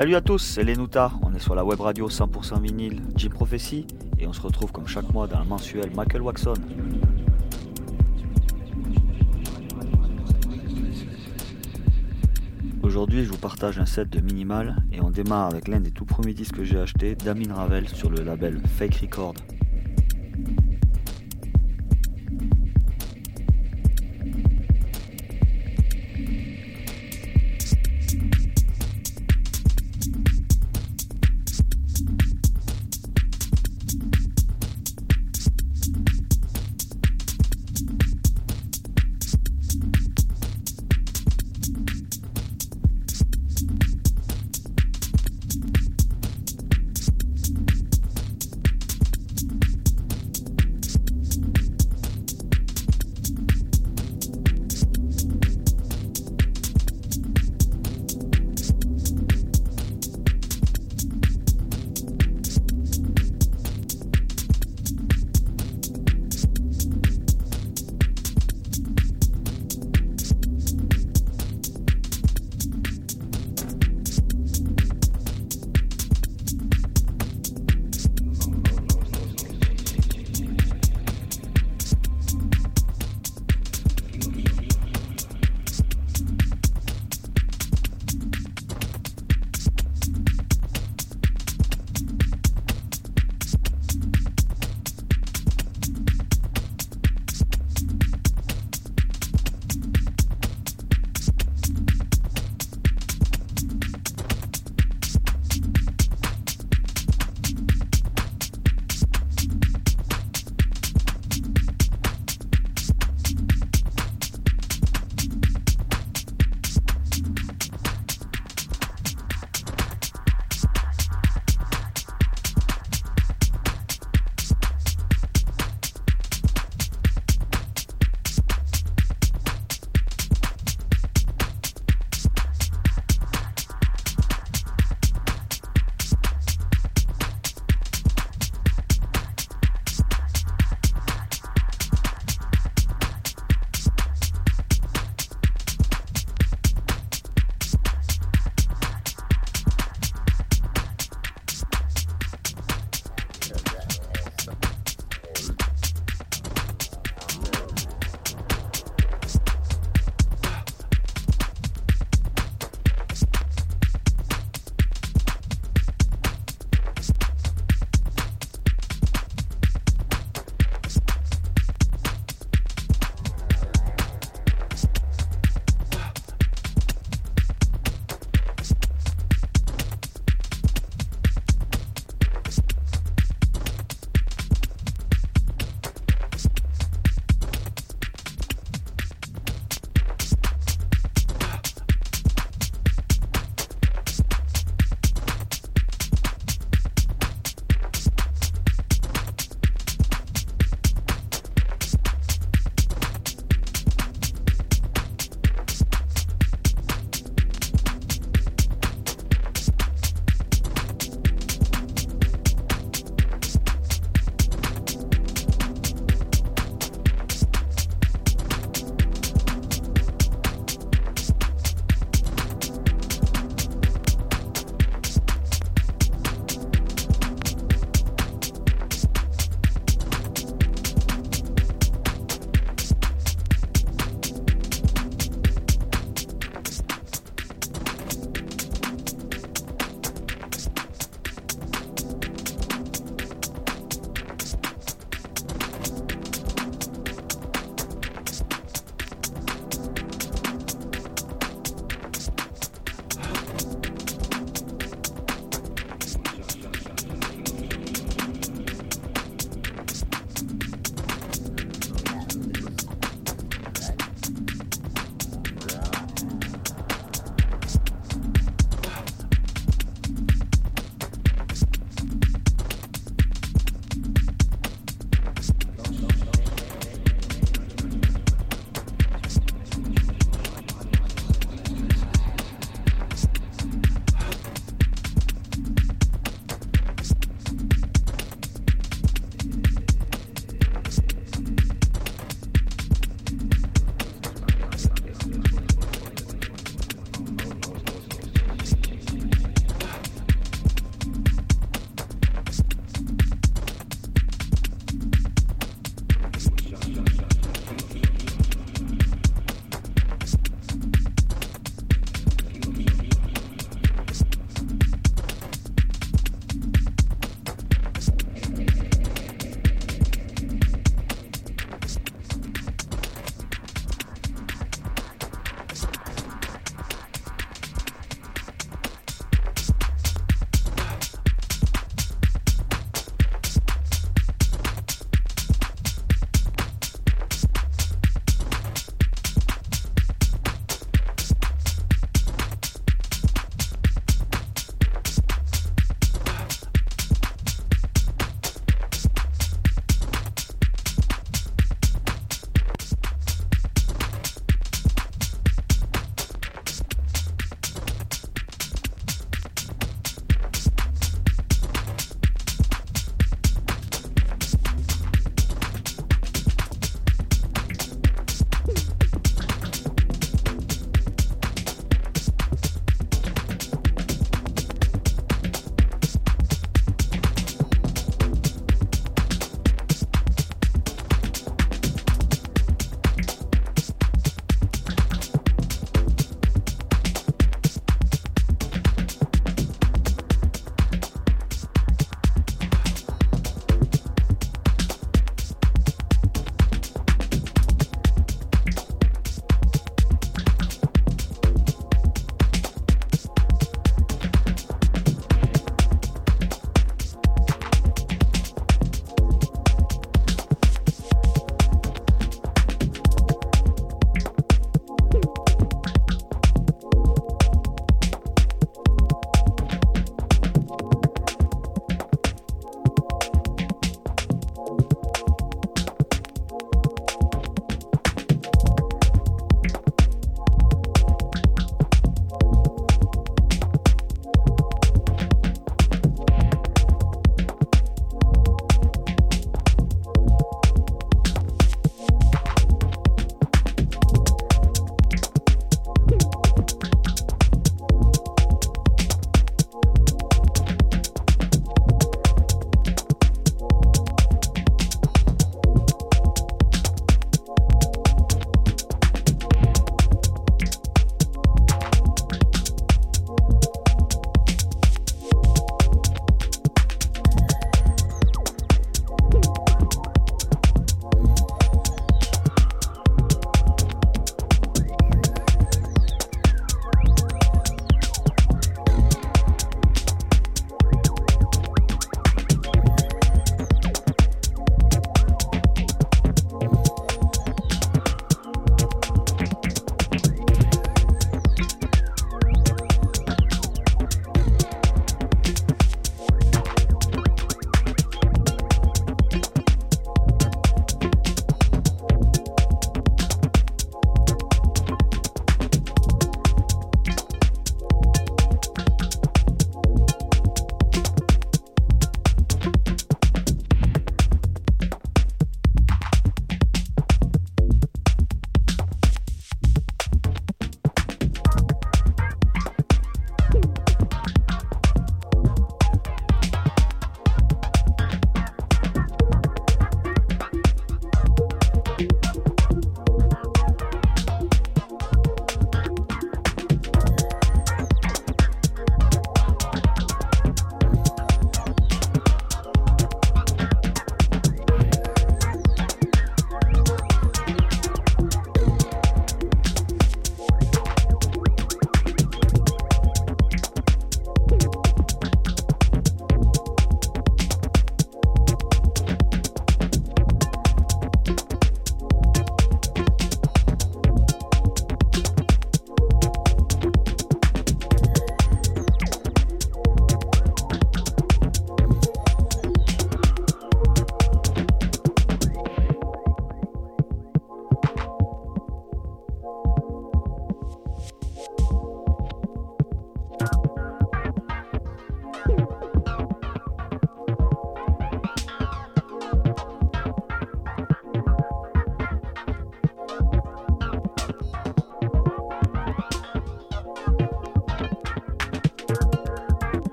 Salut à tous, c'est Lenuta, on est sur la web radio 100% vinyle Jim Prophecy et on se retrouve comme chaque mois dans le mensuel Michael Waxon. Aujourd'hui je vous partage un set de minimal et on démarre avec l'un des tout premiers disques que j'ai acheté d'Amin Ravel sur le label Fake Record.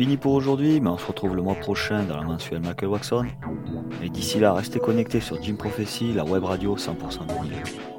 Fini pour aujourd'hui, mais on se retrouve le mois prochain dans la mensuelle Michael Waxon. Et d'ici là, restez connectés sur Jim Prophecy, la web radio 100% vinyle.